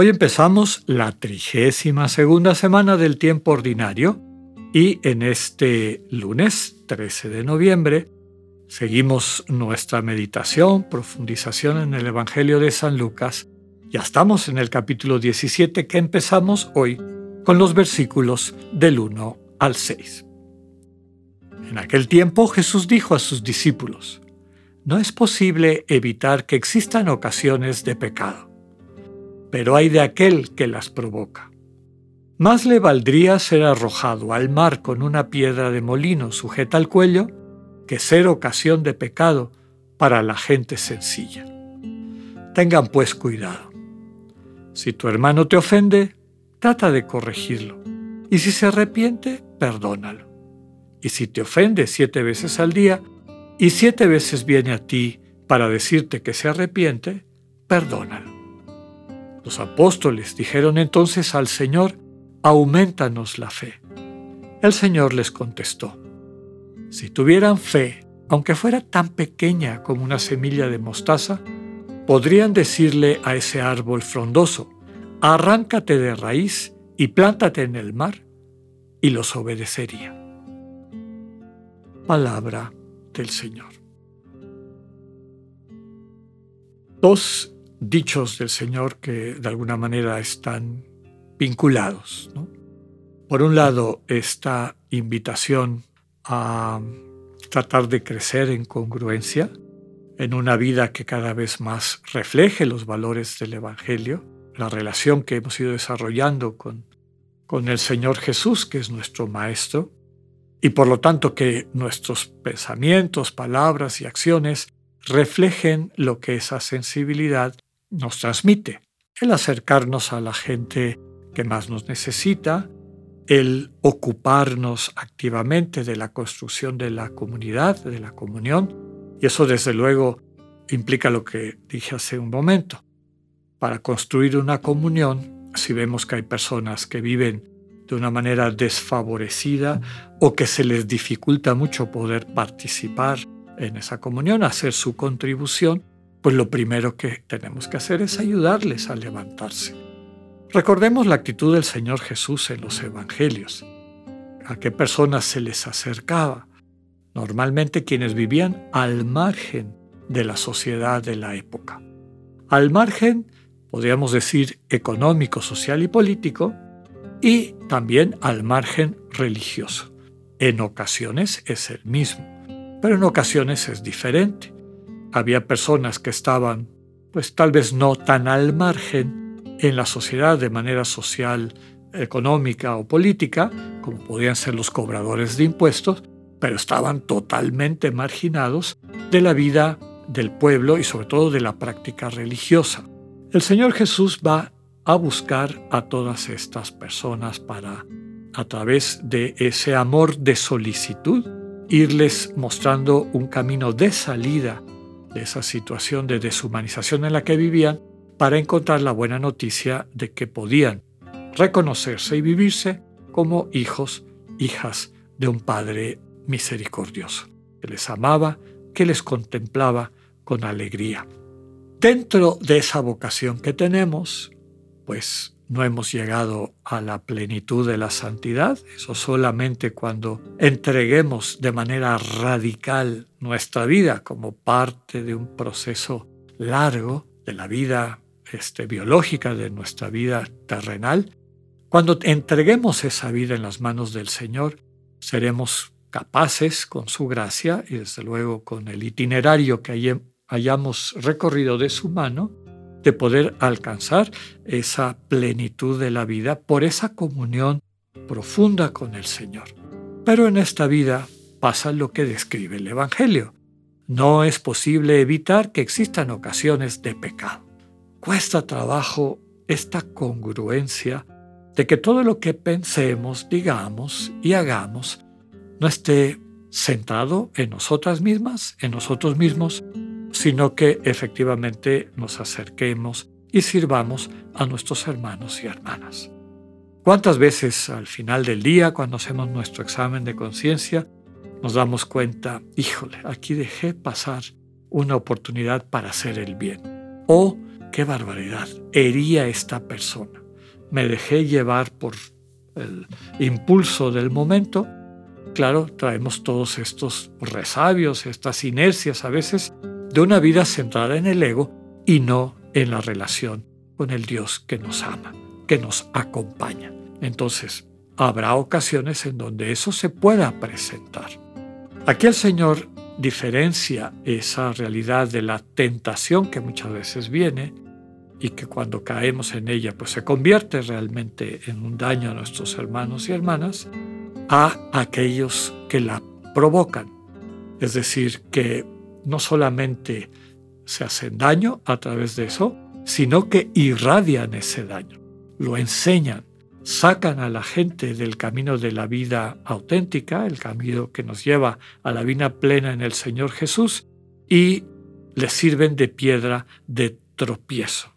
Hoy empezamos la trigésima segunda semana del tiempo ordinario y en este lunes 13 de noviembre seguimos nuestra meditación, profundización en el Evangelio de San Lucas. Ya estamos en el capítulo 17 que empezamos hoy con los versículos del 1 al 6. En aquel tiempo Jesús dijo a sus discípulos, no es posible evitar que existan ocasiones de pecado, pero hay de aquel que las provoca. Más le valdría ser arrojado al mar con una piedra de molino sujeta al cuello que ser ocasión de pecado para la gente sencilla. Tengan pues cuidado. Si tu hermano te ofende, trata de corregirlo, y si se arrepiente, perdónalo. Y si te ofende siete veces al día, y siete veces viene a ti para decirte que se arrepiente, perdónalo. Los apóstoles dijeron entonces al Señor, aumentanos la fe. El Señor les contestó, si tuvieran fe, aunque fuera tan pequeña como una semilla de mostaza, podrían decirle a ese árbol frondoso, arráncate de raíz y plántate en el mar, y los obedecería. Palabra del Señor. Dos dichos del Señor que de alguna manera están vinculados. Por un lado, esta invitación a tratar de crecer en congruencia, en una vida que cada vez más refleje los valores del Evangelio, la relación que hemos ido desarrollando con, con el Señor Jesús, que es nuestro Maestro, y por lo tanto que nuestros pensamientos, palabras y acciones reflejen lo que esa sensibilidad nos transmite, el acercarnos a la gente que más nos necesita, el ocuparnos activamente de la construcción de la comunidad, de la comunión, y eso desde luego implica lo que dije hace un momento. Para construir una comunión, si vemos que hay personas que viven de una manera desfavorecida o que se les dificulta mucho poder participar en esa comunión, hacer su contribución, pues lo primero que tenemos que hacer es ayudarles a levantarse Recordemos la actitud del Señor Jesús en los Evangelios. ¿A qué personas se les acercaba? Normalmente quienes vivían al margen de la sociedad de la época. Al margen, podríamos decir, económico, social y político, y también al margen religioso. En ocasiones es el mismo, pero en ocasiones es diferente. Había personas que estaban, pues tal vez no tan al margen, en la sociedad de manera social, económica o política, como podían ser los cobradores de impuestos, pero estaban totalmente marginados de la vida del pueblo y sobre todo de la práctica religiosa. El Señor Jesús va a buscar a todas estas personas para, a través de ese amor de solicitud, irles mostrando un camino de salida de esa situación de deshumanización en la que vivían para encontrar la buena noticia de que podían reconocerse y vivirse como hijos, hijas de un Padre misericordioso, que les amaba, que les contemplaba con alegría. Dentro de esa vocación que tenemos, pues no hemos llegado a la plenitud de la santidad, eso solamente cuando entreguemos de manera radical nuestra vida como parte de un proceso largo de la vida este, biológica de nuestra vida terrenal, cuando entreguemos esa vida en las manos del Señor, seremos capaces, con su gracia y desde luego con el itinerario que hayamos recorrido de su mano, de poder alcanzar esa plenitud de la vida por esa comunión profunda con el Señor. Pero en esta vida pasa lo que describe el Evangelio. No es posible evitar que existan ocasiones de pecado cuesta trabajo esta congruencia de que todo lo que pensemos, digamos y hagamos no esté centrado en nosotras mismas, en nosotros mismos, sino que efectivamente nos acerquemos y sirvamos a nuestros hermanos y hermanas. ¿Cuántas veces al final del día, cuando hacemos nuestro examen de conciencia, nos damos cuenta, híjole, aquí dejé pasar una oportunidad para hacer el bien? O, qué barbaridad, hería a esta persona. Me dejé llevar por el impulso del momento. Claro, traemos todos estos resabios, estas inercias a veces de una vida centrada en el ego y no en la relación con el Dios que nos ama, que nos acompaña. Entonces, habrá ocasiones en donde eso se pueda presentar. Aquí el Señor diferencia esa realidad de la tentación que muchas veces viene y que cuando caemos en ella pues se convierte realmente en un daño a nuestros hermanos y hermanas, a aquellos que la provocan. Es decir, que no solamente se hacen daño a través de eso, sino que irradian ese daño, lo enseñan, sacan a la gente del camino de la vida auténtica, el camino que nos lleva a la vida plena en el Señor Jesús, y les sirven de piedra de tropiezo.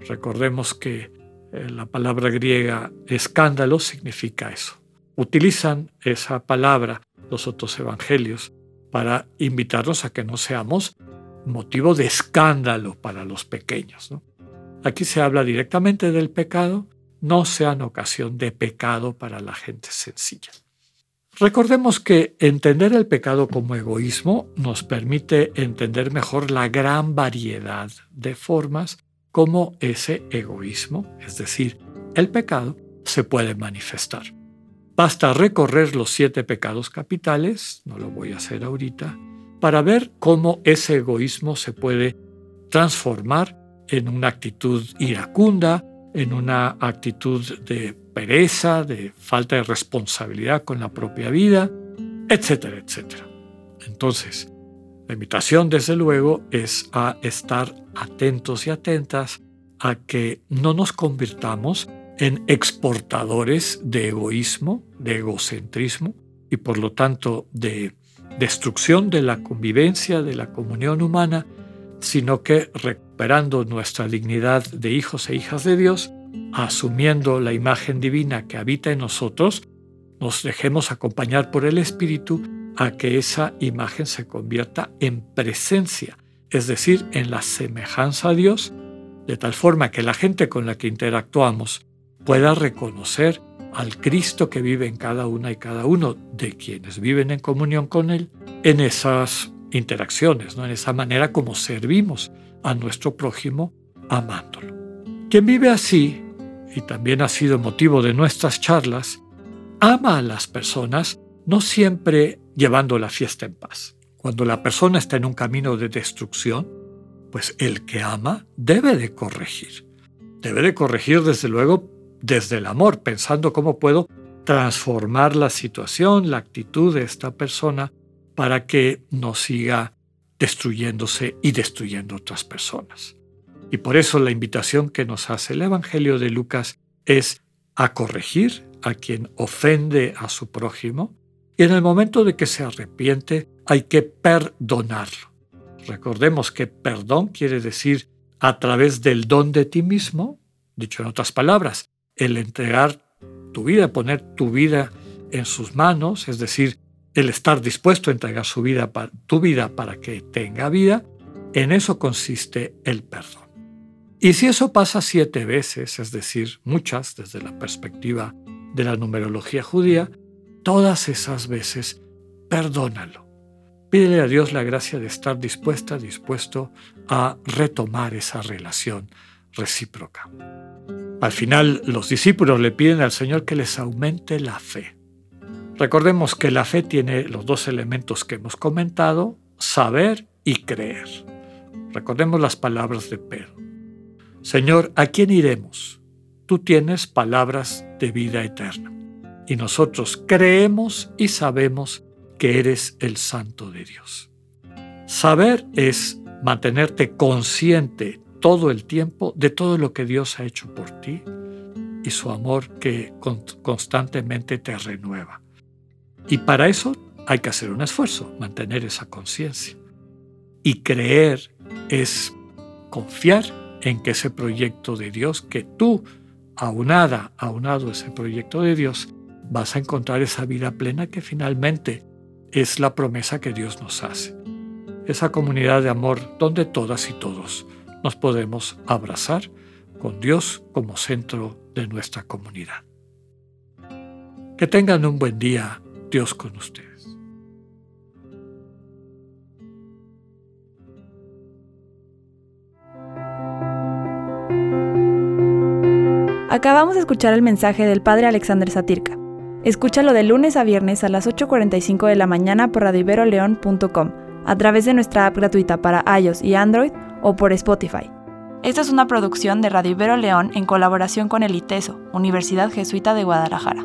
Recordemos que eh, la palabra griega escándalo significa eso. Utilizan esa palabra los otros evangelios para invitarnos a que no seamos motivo de escándalo para los pequeños. Aquí se habla directamente del pecado no sean ocasión de pecado para la gente sencilla. Recordemos que entender el pecado como egoísmo nos permite entender mejor la gran variedad de formas como ese egoísmo, es decir, el pecado, se puede manifestar. Basta recorrer los siete pecados capitales, no lo voy a hacer ahorita, para ver cómo ese egoísmo se puede transformar en una actitud iracunda, en una actitud de pereza, de falta de responsabilidad con la propia vida, etcétera, etcétera. Entonces, la invitación, desde luego, es a estar atentos y atentas a que no nos convirtamos en exportadores de egoísmo, de egocentrismo y por lo tanto de destrucción de la convivencia, de la comunión humana, sino que recuperando nuestra dignidad de hijos e hijas de Dios, asumiendo la imagen divina que habita en nosotros, nos dejemos acompañar por el Espíritu a que esa imagen se convierta en presencia, es decir, en la semejanza a Dios, de tal forma que la gente con la que interactuamos pueda reconocer al Cristo que vive en cada una y cada uno de quienes viven en comunión con Él en esas interacciones, ¿no? en esa manera como servimos a nuestro prójimo amándolo. Quien vive así, y también ha sido motivo de nuestras charlas, ama a las personas no siempre llevando la fiesta en paz. Cuando la persona está en un camino de destrucción, pues el que ama debe de corregir. Debe de corregir desde luego desde el amor, pensando cómo puedo transformar la situación, la actitud de esta persona para que no siga destruyéndose y destruyendo otras personas. Y por eso la invitación que nos hace el Evangelio de Lucas es a corregir a quien ofende a su prójimo y en el momento de que se arrepiente hay que perdonarlo. Recordemos que perdón quiere decir a través del don de ti mismo, dicho en otras palabras, el entregar tu vida, poner tu vida en sus manos, es decir, el estar dispuesto a entregar su vida, tu vida para que tenga vida, en eso consiste el perdón. Y si eso pasa siete veces, es decir, muchas desde la perspectiva de la numerología judía, todas esas veces perdónalo. Pídele a Dios la gracia de estar dispuesta, dispuesto a retomar esa relación recíproca. Al final, los discípulos le piden al Señor que les aumente la fe. Recordemos que la fe tiene los dos elementos que hemos comentado, saber y creer. Recordemos las palabras de Pedro. Señor, ¿a quién iremos? Tú tienes palabras de vida eterna. Y nosotros creemos y sabemos que eres el Santo de Dios. Saber es mantenerte consciente todo el tiempo de todo lo que Dios ha hecho por ti y su amor que constantemente te renueva. Y para eso hay que hacer un esfuerzo, mantener esa conciencia. Y creer es confiar en que ese proyecto de Dios, que tú, aunada, aunado ese proyecto de Dios, vas a encontrar esa vida plena que finalmente es la promesa que Dios nos hace. Esa comunidad de amor donde todas y todos nos podemos abrazar con Dios como centro de nuestra comunidad. Que tengan un buen día, Dios con ustedes. Acabamos de escuchar el mensaje del Padre Alexander Satirka. Escúchalo de lunes a viernes a las 8.45 de la mañana por radioiberoleón.com, a través de nuestra app gratuita para iOS y Android o por Spotify. Esta es una producción de Radio Ibero León en colaboración con el ITESO, Universidad Jesuita de Guadalajara.